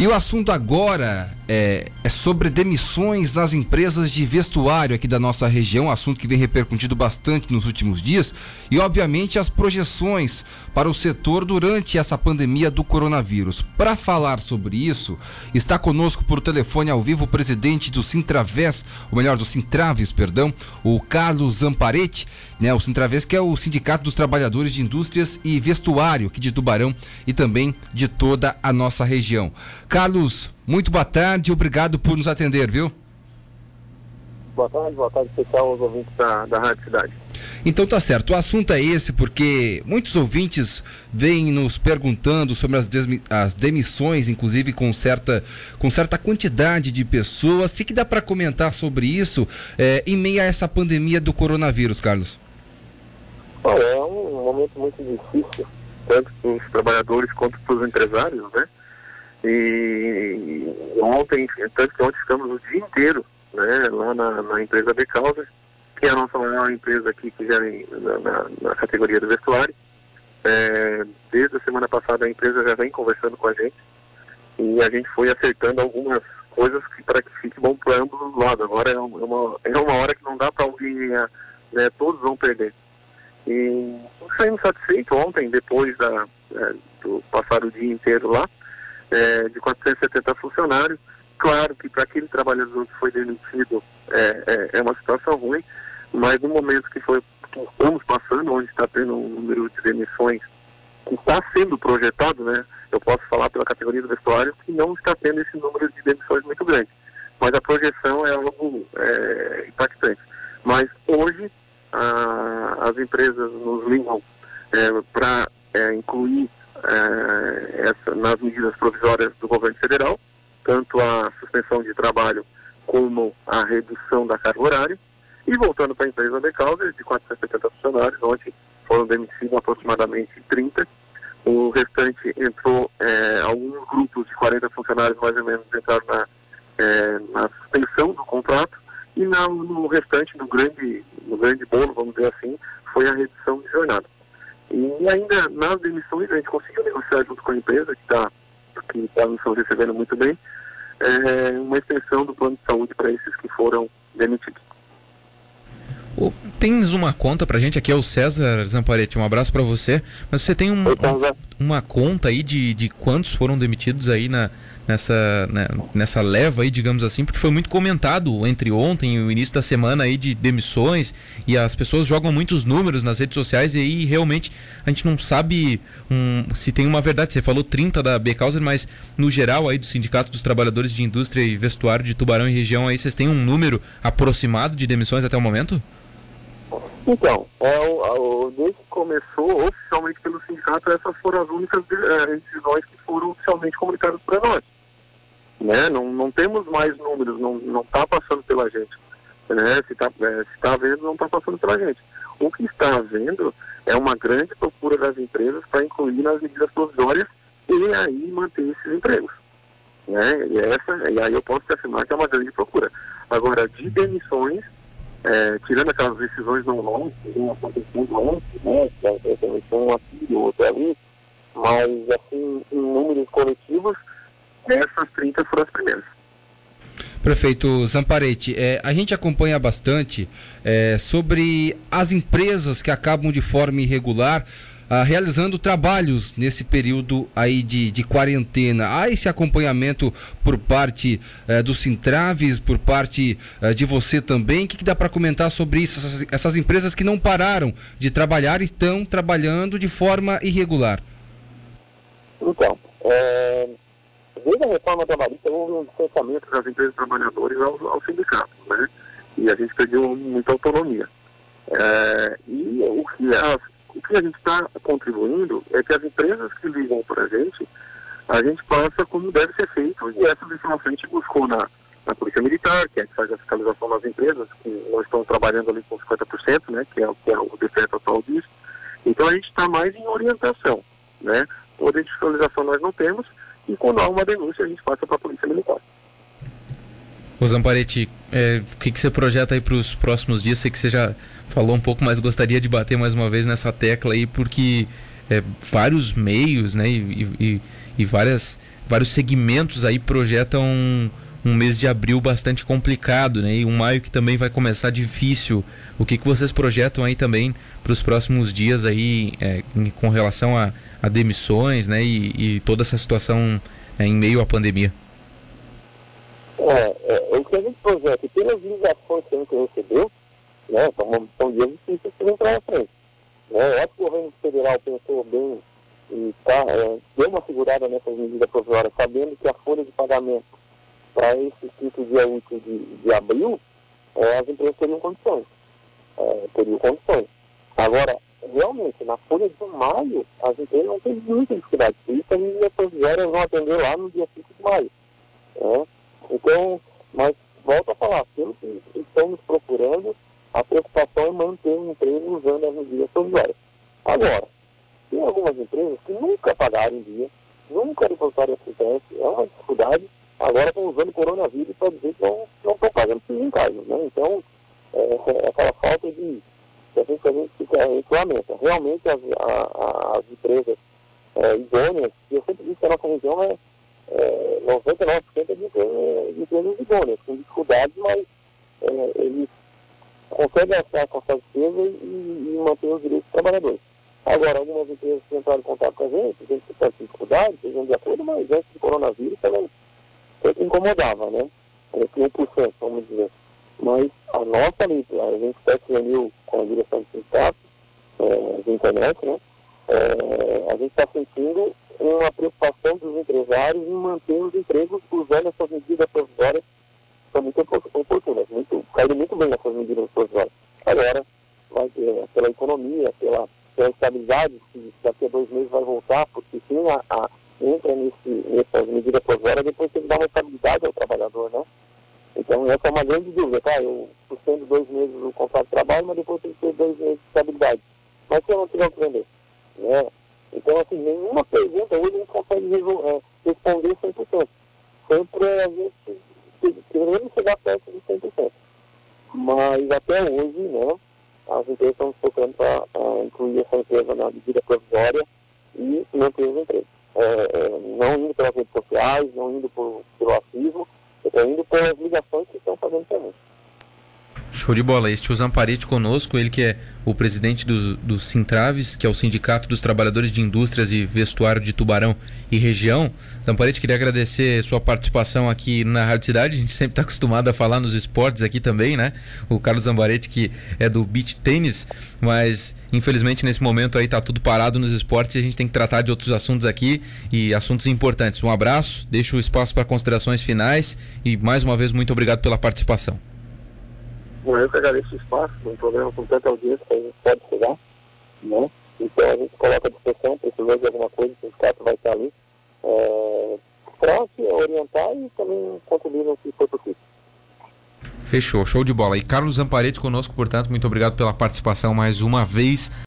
E o assunto agora é, é, sobre demissões nas empresas de vestuário aqui da nossa região, assunto que vem repercutindo bastante nos últimos dias, e obviamente as projeções para o setor durante essa pandemia do coronavírus. Para falar sobre isso, está conosco por telefone ao vivo o presidente do Sintraves, ou melhor, do Sintraves, perdão, o Carlos Zamparetti, né, o Sintraves que é o Sindicato dos Trabalhadores de Indústrias e Vestuário aqui de Tubarão e também de toda a nossa região. Carlos, muito boa tarde, obrigado por nos atender, viu? Boa tarde, boa tarde especial aos ouvintes da, da Rádio Cidade. Então tá certo, o assunto é esse porque muitos ouvintes vêm nos perguntando sobre as, as demissões, inclusive com certa, com certa quantidade de pessoas. Se que dá para comentar sobre isso é, em meio a essa pandemia do coronavírus, Carlos? Olha, é um momento muito difícil, tanto para os trabalhadores quanto para os empresários, né? E ontem, tanto que ontem ficamos o dia inteiro né, lá na, na empresa de Causa, que é a nossa maior empresa aqui que gera na, na, na categoria do vestuário. É, desde a semana passada a empresa já vem conversando com a gente e a gente foi acertando algumas coisas para que fique bom para ambos os lados. Agora é uma, é uma hora que não dá para ganhar, né, todos vão perder. E saímos satisfeitos ontem, depois da, é, do passar o dia inteiro lá, é, de 470 funcionários. Claro que para aquele trabalhador que foi demitido é, é, é, uma situação ruim, mas no momento que, foi, que estamos passando, onde está tendo um número de demissões que está sendo projetado, né? Eu posso falar pela categoria do vestuário que não está tendo esse número de demissões muito grande. Mas a projeção é algo é, impactante. Mas hoje a, as empresas nos ligam é, para é, incluir é, essa, nas medidas provisórias do governo federal, tanto a suspensão de trabalho como a redução da carga horária. E voltando para a empresa de causa, de 470 funcionários, ontem foram demitidos aproximadamente 30. O restante entrou, é, alguns grupos de 40 funcionários mais ou menos entraram na, é, na suspensão do contrato e na, no restante, no grande, no grande bolo, vamos dizer assim, foi a redução de jornada. Ainda nas demissões a gente conseguiu negociar junto com a empresa, que está que tá nos recebendo muito bem, é, uma extensão do plano de saúde para esses que foram demitidos. Tens uma conta pra gente, aqui é o César Zamparetti, um abraço para você, mas você tem um, uma conta aí de, de quantos foram demitidos aí na, nessa, né, nessa leva aí, digamos assim, porque foi muito comentado entre ontem e o início da semana aí de demissões e as pessoas jogam muitos números nas redes sociais e aí realmente a gente não sabe um, se tem uma verdade. Você falou 30 da B-Causer, mas no geral aí do Sindicato dos Trabalhadores de Indústria e Vestuário de Tubarão e região aí vocês têm um número aproximado de demissões até o momento? Então, é, o, o, desde que começou oficialmente pelo sindicato, essas foram as únicas é, decisões que foram oficialmente comunicadas para né? Não, não temos mais números, não está passando pela gente. Né? Se está é, se tá vendo, não está passando pela gente. O que está havendo é uma grande procura das empresas para incluir nas medidas provisórias e aí manter esses empregos. Né? E, essa, e aí eu posso te afirmar que é uma grande procura. Agora, de demissões, é, tirando aquelas decisões não longas, que vem acontecendo antes, né? Que é demissão aqui, outra ali, mas assim, em números coletivos, essas 30 foram as primeiras. Prefeito Zamparete, é, a gente acompanha bastante é, sobre as empresas que acabam de forma irregular ah, realizando trabalhos nesse período aí de, de quarentena. Há esse acompanhamento por parte eh, do Sintraves, por parte eh, de você também. O que, que dá para comentar sobre isso? Essas, essas empresas que não pararam de trabalhar e estão trabalhando de forma irregular. Então, é, desde a reforma trabalhista houve um distanciamento das empresas trabalhadoras aos, aos sindicatos, né? E a gente perdeu muita autonomia. É, e o que, as, o que a gente está contribuindo é que as empresas que ligam para a gente, a gente passa como deve ser feito. E essa informação a gente buscou na, na Polícia Militar, que é que faz a fiscalização das empresas, que nós estamos trabalhando ali com 50%, né? Que é, que é o decreto atual disso. Então a gente está mais em orientação, né? Poder de fiscalização nós não temos, e quando há uma denúncia a gente passa para a Polícia Militar. Ô Zamparetti, é, o que, que você projeta aí para os próximos dias? Sei que você já falou um pouco, mas gostaria de bater mais uma vez nessa tecla aí, porque é, vários meios né, e, e, e várias vários segmentos aí projetam um, um, mês de abril bastante complicado, né? E um maio que também vai começar difícil. O que, que vocês projetam aí também para os próximos dias aí é, com relação a, a demissões, né? E, e, toda essa situação é, em meio à pandemia? É, é, o que a gente projeta, pelas ligações que a gente recebeu, né? São, são dias difíceis que vem para frente. Né? Eu que o governo federal pensou bem e tá, é, deu uma segurada nessas medidas provisórias, sabendo que a folha de pagamento para esse quinto dia útil de, de abril, é, as empresas teriam condições. É, teriam condições. Agora, realmente, na folha de maio, as empresas não têm muita dificuldade. Por isso, as provisórias vão atender lá no dia 5 de maio. Né? Então, mas volto a falar, pelo que estamos procurando, a preocupação é manter o emprego usando as medidas provisórias. Agora, tem algumas empresas que nunca pagaram em dia, nunca depositaram FGTS, é uma dificuldade, agora estão usando o coronavírus para dizer que não, estão pagando por casa. Né? Então, é, é, aquela falta de que a gente, a gente fica lamenta. Realmente as, a, as empresas é, idôneas, e eu sempre disse que a nossa região é, é 99% é de empresas, de empresas idôneas, com dificuldades, mas é, eles conseguem achar com essa e, e manter os direitos dos trabalhadores. Agora, algumas empresas que entraram em contato com a gente, a gente está com dificuldade, sejam de acordo, mas antes do coronavírus também incomodava, né? Esse 1%, vamos dizer. Mas a nossa luta, a gente até se reuniu com a direção do sindicato, é, de internet, né? É, a gente está sentindo uma preocupação dos empresários em manter os empregos usando essas medidas provisórias são muito oportunas, muito, caíram muito bem nessas medidas provisórias. Agora, vai, é, pela economia, pela ter a estabilidade, que daqui a dois meses vai voltar, porque sim, a, a entra nesse, nessas medidas provisórias, depois tem que dar uma estabilidade ao trabalhador, né? Então, essa é uma grande dúvida, tá? Eu dois meses o contrato de trabalho, mas depois tem que ter dois meses de estabilidade. Mas se eu não tiver o que vender, né? Então, assim, nenhuma pergunta hoje a gente consegue é, responder 100%. Sempre a gente queremos chegar perto de 100%. Mas até hoje, né? as empresas estão procurando para incluir essa empresa na medida provisória e manter os empregos. É, é, não indo pelas redes sociais, não indo por, pelo ativo, estou indo pelas ligações que estão fazendo também. Show de bola. Este o Zamparete conosco, ele que é o presidente do, do Sintraves, que é o Sindicato dos Trabalhadores de Indústrias e Vestuário de Tubarão e Região. Zamparete, queria agradecer sua participação aqui na Rádio Cidade. A gente sempre está acostumado a falar nos esportes aqui também, né? O Carlos Zamparete, que é do beach tênis, mas infelizmente nesse momento aí tá tudo parado nos esportes e a gente tem que tratar de outros assuntos aqui e assuntos importantes. Um abraço, deixo o espaço para considerações finais e mais uma vez muito obrigado pela participação. Bom, eu que agradeço o espaço, um programa com tanta audiência que a gente pode chegar, né? Então a gente coloca à disposição, precisou de alguma coisa, o sindicato vai estar ali, é, para se orientar e também contribuir no que for possível. Fechou, show de bola. E Carlos Zamparete conosco, portanto, muito obrigado pela participação mais uma vez.